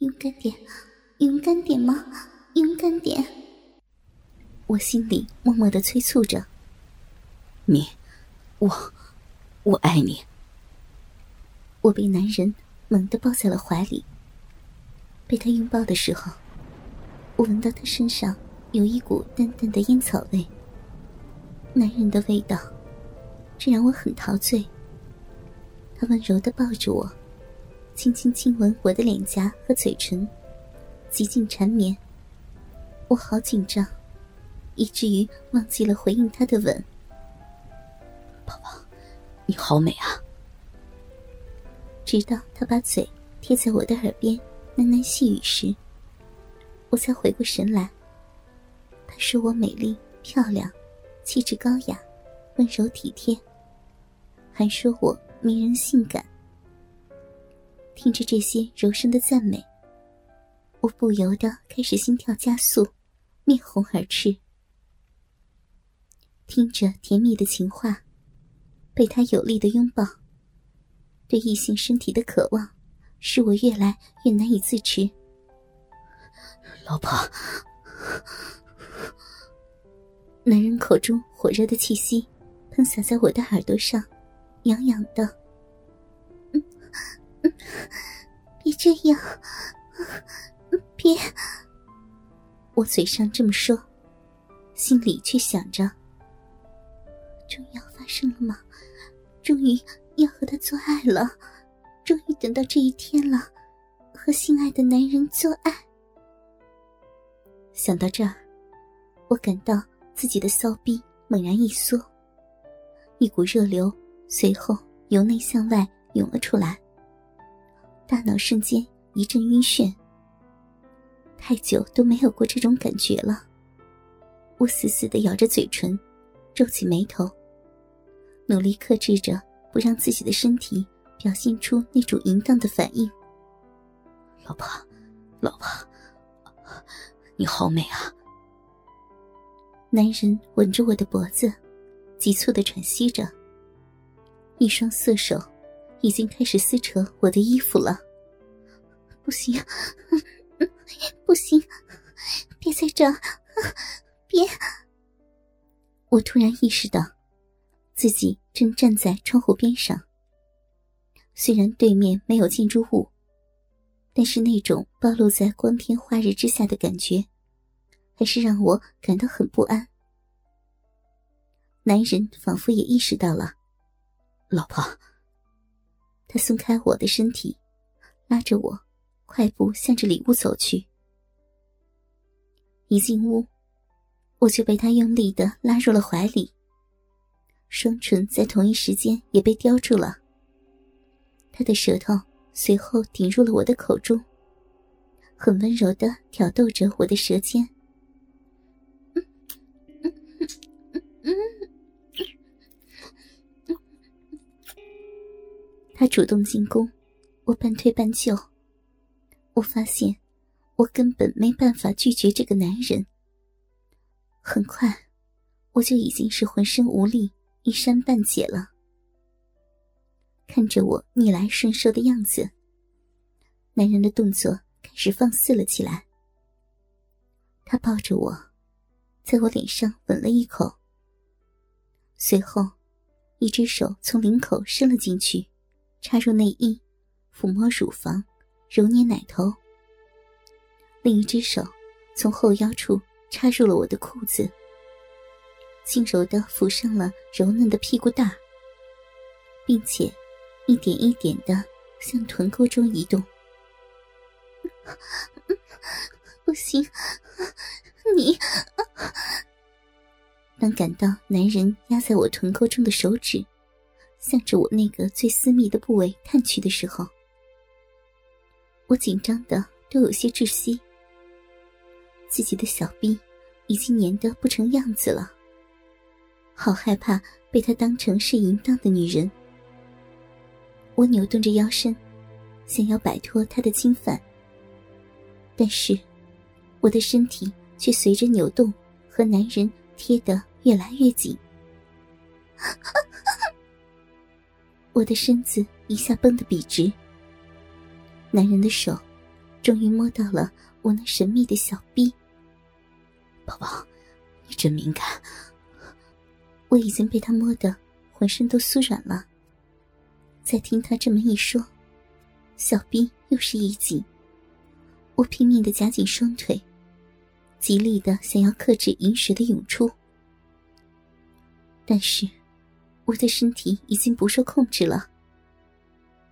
勇敢点，勇敢点吗？勇敢点！我心里默默的催促着。你，我，我爱你。我被男人猛地抱在了怀里。被他拥抱的时候，我闻到他身上有一股淡淡的烟草味。男人的味道，这让我很陶醉。他温柔的抱着我，轻轻亲吻我的脸颊和嘴唇，极尽缠绵。我好紧张，以至于忘记了回应他的吻。宝宝，你好美啊！直到他把嘴贴在我的耳边喃喃细语时，我才回过神来。他说我美丽漂亮。气质高雅，温柔体贴，还说我迷人性感。听着这些柔声的赞美，我不由得开始心跳加速，面红耳赤。听着甜蜜的情话，被他有力的拥抱，对异性身体的渴望，使我越来越难以自持。老婆。男人口中火热的气息喷洒在我的耳朵上，痒痒的。别这样，别。我嘴上这么说，心里却想着：终于要发生了吗？终于要和他做爱了，终于等到这一天了，和心爱的男人做爱。想到这儿，我感到。自己的骚逼猛然一缩，一股热流随后由内向外涌了出来，大脑瞬间一阵晕眩。太久都没有过这种感觉了，我死死的咬着嘴唇，皱起眉头，努力克制着不让自己的身体表现出那种淫荡的反应。老婆，老婆，你好美啊！男人吻着我的脖子，急促的喘息着。一双色手已经开始撕扯我的衣服了。不行，不行，别在这，别！我突然意识到，自己正站在窗户边上。虽然对面没有建筑物，但是那种暴露在光天化日之下的感觉。还是让我感到很不安。男人仿佛也意识到了，老婆。他松开我的身体，拉着我，快步向着里屋走去。一进屋，我就被他用力的拉入了怀里，双唇在同一时间也被叼住了。他的舌头随后顶入了我的口中，很温柔的挑逗着我的舌尖。他主动进攻，我半推半就。我发现，我根本没办法拒绝这个男人。很快，我就已经是浑身无力、衣衫半解了。看着我逆来顺受的样子，男人的动作开始放肆了起来。他抱着我，在我脸上吻了一口，随后，一只手从领口伸了进去。插入内衣，抚摸乳房，揉捏奶头。另一只手从后腰处插入了我的裤子，轻柔的抚上了柔嫩的屁股蛋，并且一点一点的向臀沟中移动。不行，你……当感到男人压在我臀沟中的手指。向着我那个最私密的部位探去的时候，我紧张的都有些窒息。自己的小臂已经黏得不成样子了，好害怕被他当成是淫荡的女人。我扭动着腰身，想要摆脱他的侵犯，但是我的身体却随着扭动和男人贴得越来越紧。我的身子一下绷得笔直，男人的手终于摸到了我那神秘的小臂。宝宝，你真敏感。我已经被他摸得浑身都酥软了。再听他这么一说，小臂又是一紧。我拼命的夹紧双腿，极力的想要克制饮水的涌出，但是我的身体已经不受控制了。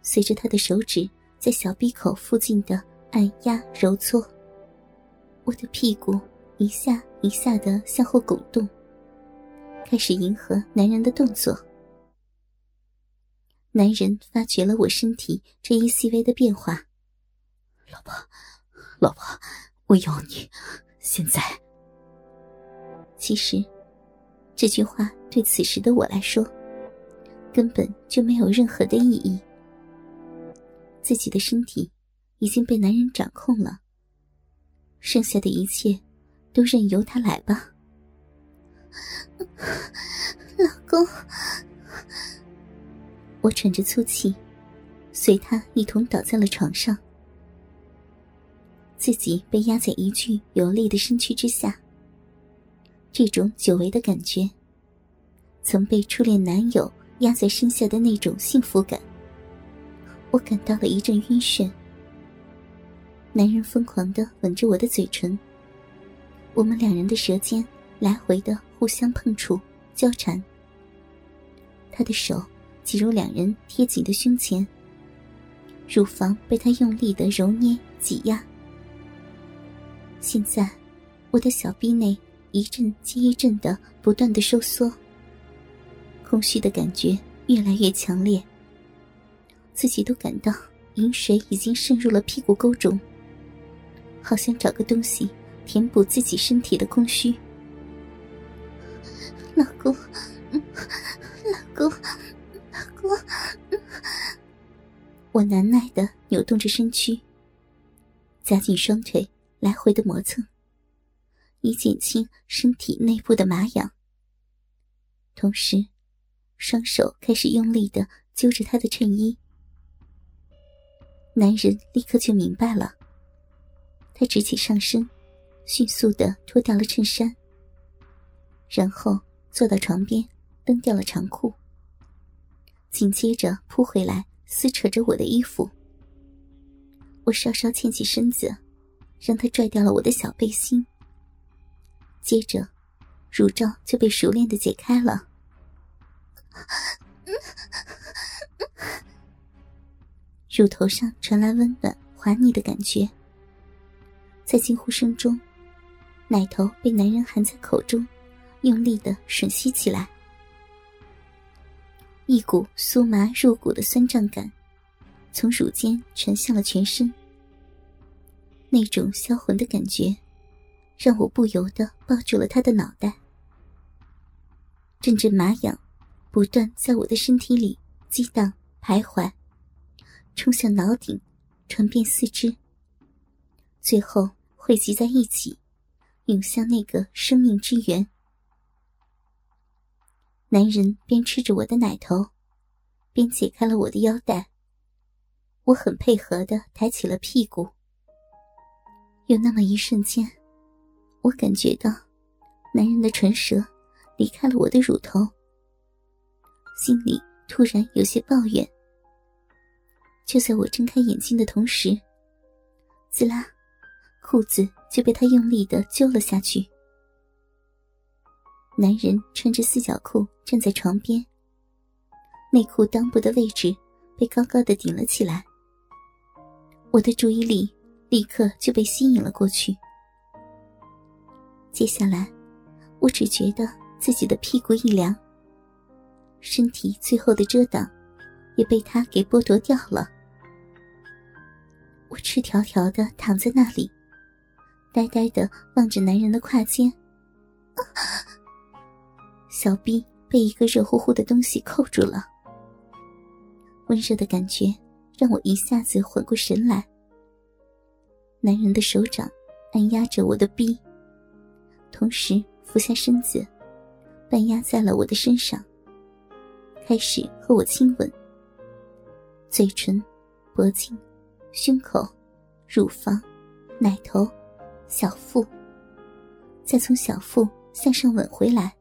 随着他的手指在小臂口附近的按压揉搓，我的屁股一下一下的向后拱动。开始迎合男人的动作，男人发觉了我身体这一细微的变化。老婆，老婆，我要你！现在，其实这句话对此时的我来说，根本就没有任何的意义。自己的身体已经被男人掌控了，剩下的一切都任由他来吧。老公，我喘着粗气，随他一同倒在了床上，自己被压在一具有力的身躯之下。这种久违的感觉，曾被初恋男友压在身下的那种幸福感，我感到了一阵晕眩。男人疯狂的吻着我的嘴唇，我们两人的舌尖来回的。互相碰触、交缠，他的手挤入两人贴紧的胸前，乳房被他用力的揉捏、挤压。现在，我的小臂内一阵接一阵的不断的收缩，空虚的感觉越来越强烈，自己都感到饮水已经渗入了屁股沟中，好想找个东西填补自己身体的空虚。老公，老公，老公，我难耐的扭动着身躯，夹紧双腿，来回的磨蹭，以减轻身体内部的麻痒。同时，双手开始用力的揪着他的衬衣。男人立刻就明白了，他直起上身，迅速的脱掉了衬衫，然后。坐到床边，蹬掉了长裤，紧接着扑回来撕扯着我的衣服。我稍稍欠起身子，让他拽掉了我的小背心。接着，乳罩就被熟练的解开了。乳头上传来温暖滑腻的感觉，在惊呼声中，奶头被男人含在口中。用力的吮吸起来，一股酥麻入骨的酸胀感从乳尖传向了全身。那种销魂的感觉，让我不由得抱住了他的脑袋。阵阵麻痒不断在我的身体里激荡徘徊，冲向脑顶，传遍四肢，最后汇集在一起，涌向那个生命之源。男人边吃着我的奶头，边解开了我的腰带。我很配合的抬起了屁股。有那么一瞬间，我感觉到男人的唇舌离开了我的乳头，心里突然有些抱怨。就在我睁开眼睛的同时，滋啦，裤子就被他用力的揪了下去。男人穿着四角裤站在床边，内裤裆部的位置被高高的顶了起来。我的注意力立刻就被吸引了过去。接下来，我只觉得自己的屁股一凉，身体最后的遮挡也被他给剥夺掉了。我赤条条的躺在那里，呆呆的望着男人的胯间。小臂被一个热乎乎的东西扣住了，温热的感觉让我一下子缓过神来。男人的手掌按压着我的臂，同时俯下身子，半压在了我的身上，开始和我亲吻。嘴唇、脖颈、胸口、乳房、奶头、小腹，再从小腹向上吻回来。